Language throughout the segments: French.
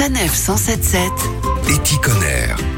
Sanef 177 Éticonner.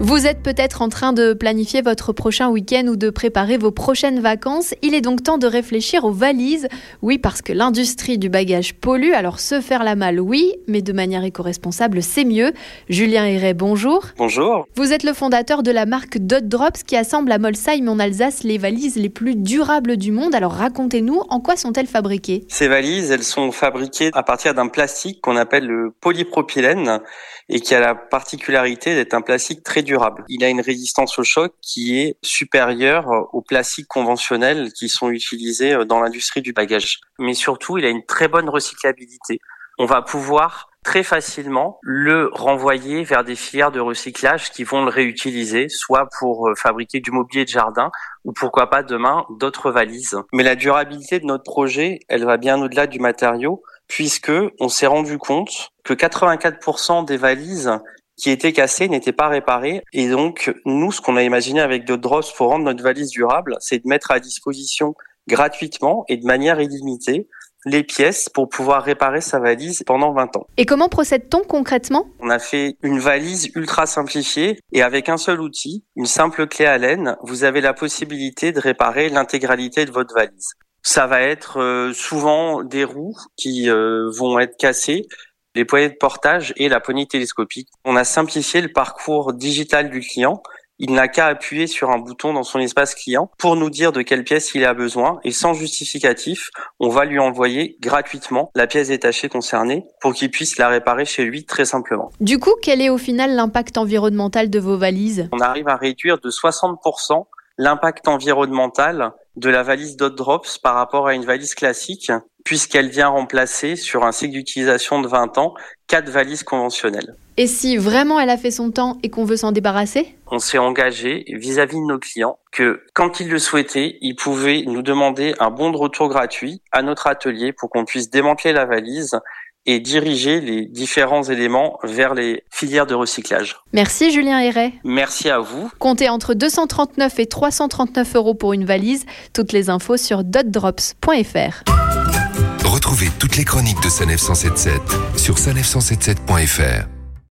Vous êtes peut-être en train de planifier votre prochain week-end ou de préparer vos prochaines vacances. Il est donc temps de réfléchir aux valises. Oui, parce que l'industrie du bagage pollue, alors se faire la malle, oui, mais de manière éco-responsable, c'est mieux. Julien Héret, bonjour. Bonjour. Vous êtes le fondateur de la marque Dot Drops qui assemble à Molsheim en Alsace les valises les plus durables du monde. Alors racontez-nous, en quoi sont-elles fabriquées? Ces valises, elles sont fabriquées à partir d'un plastique qu'on appelle le polypropylène et qui a la particularité d'être un plastique très Il a une résistance au choc qui est supérieure aux plastiques conventionnels qui sont utilisés dans l'industrie du bagage. Mais surtout, il a une très bonne recyclabilité. On va pouvoir très facilement le renvoyer vers des filières de recyclage qui vont le réutiliser, soit pour fabriquer du mobilier de jardin ou pourquoi pas demain d'autres valises. Mais la durabilité de notre projet, elle va bien au-delà du matériau puisque on s'est rendu compte que 84% des valises qui étaient cassées n'étaient pas réparées. Et donc, nous, ce qu'on a imaginé avec de Drops pour rendre notre valise durable, c'est de mettre à disposition gratuitement et de manière illimitée les pièces pour pouvoir réparer sa valise pendant 20 ans. Et comment procède-t-on concrètement? On a fait une valise ultra simplifiée et avec un seul outil, une simple clé à laine, vous avez la possibilité de réparer l'intégralité de votre valise. Ça va être euh, souvent des roues qui euh, vont être cassées, les poignées de portage et la poignée télescopique. On a simplifié le parcours digital du client. Il n'a qu'à appuyer sur un bouton dans son espace client pour nous dire de quelle pièce il a besoin et sans justificatif, on va lui envoyer gratuitement la pièce détachée concernée pour qu'il puisse la réparer chez lui très simplement. Du coup, quel est au final l'impact environnemental de vos valises? On arrive à réduire de 60% l'impact environnemental de la valise Dot Drops par rapport à une valise classique, puisqu'elle vient remplacer, sur un cycle d'utilisation de 20 ans, quatre valises conventionnelles. Et si vraiment elle a fait son temps et qu'on veut s'en débarrasser? On s'est engagé vis-à-vis de nos clients que quand ils le souhaitaient, ils pouvaient nous demander un bon de retour gratuit à notre atelier pour qu'on puisse démanteler la valise et diriger les différents éléments vers les filières de recyclage. Merci Julien Héret. Merci à vous. Comptez entre 239 et 339 euros pour une valise. Toutes les infos sur dotdrops.fr. Retrouvez toutes les chroniques de Sanef 177 sur sanef177.fr.